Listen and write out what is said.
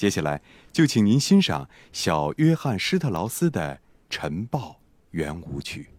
接下来就请您欣赏小约翰施特劳斯的晨报圆舞曲。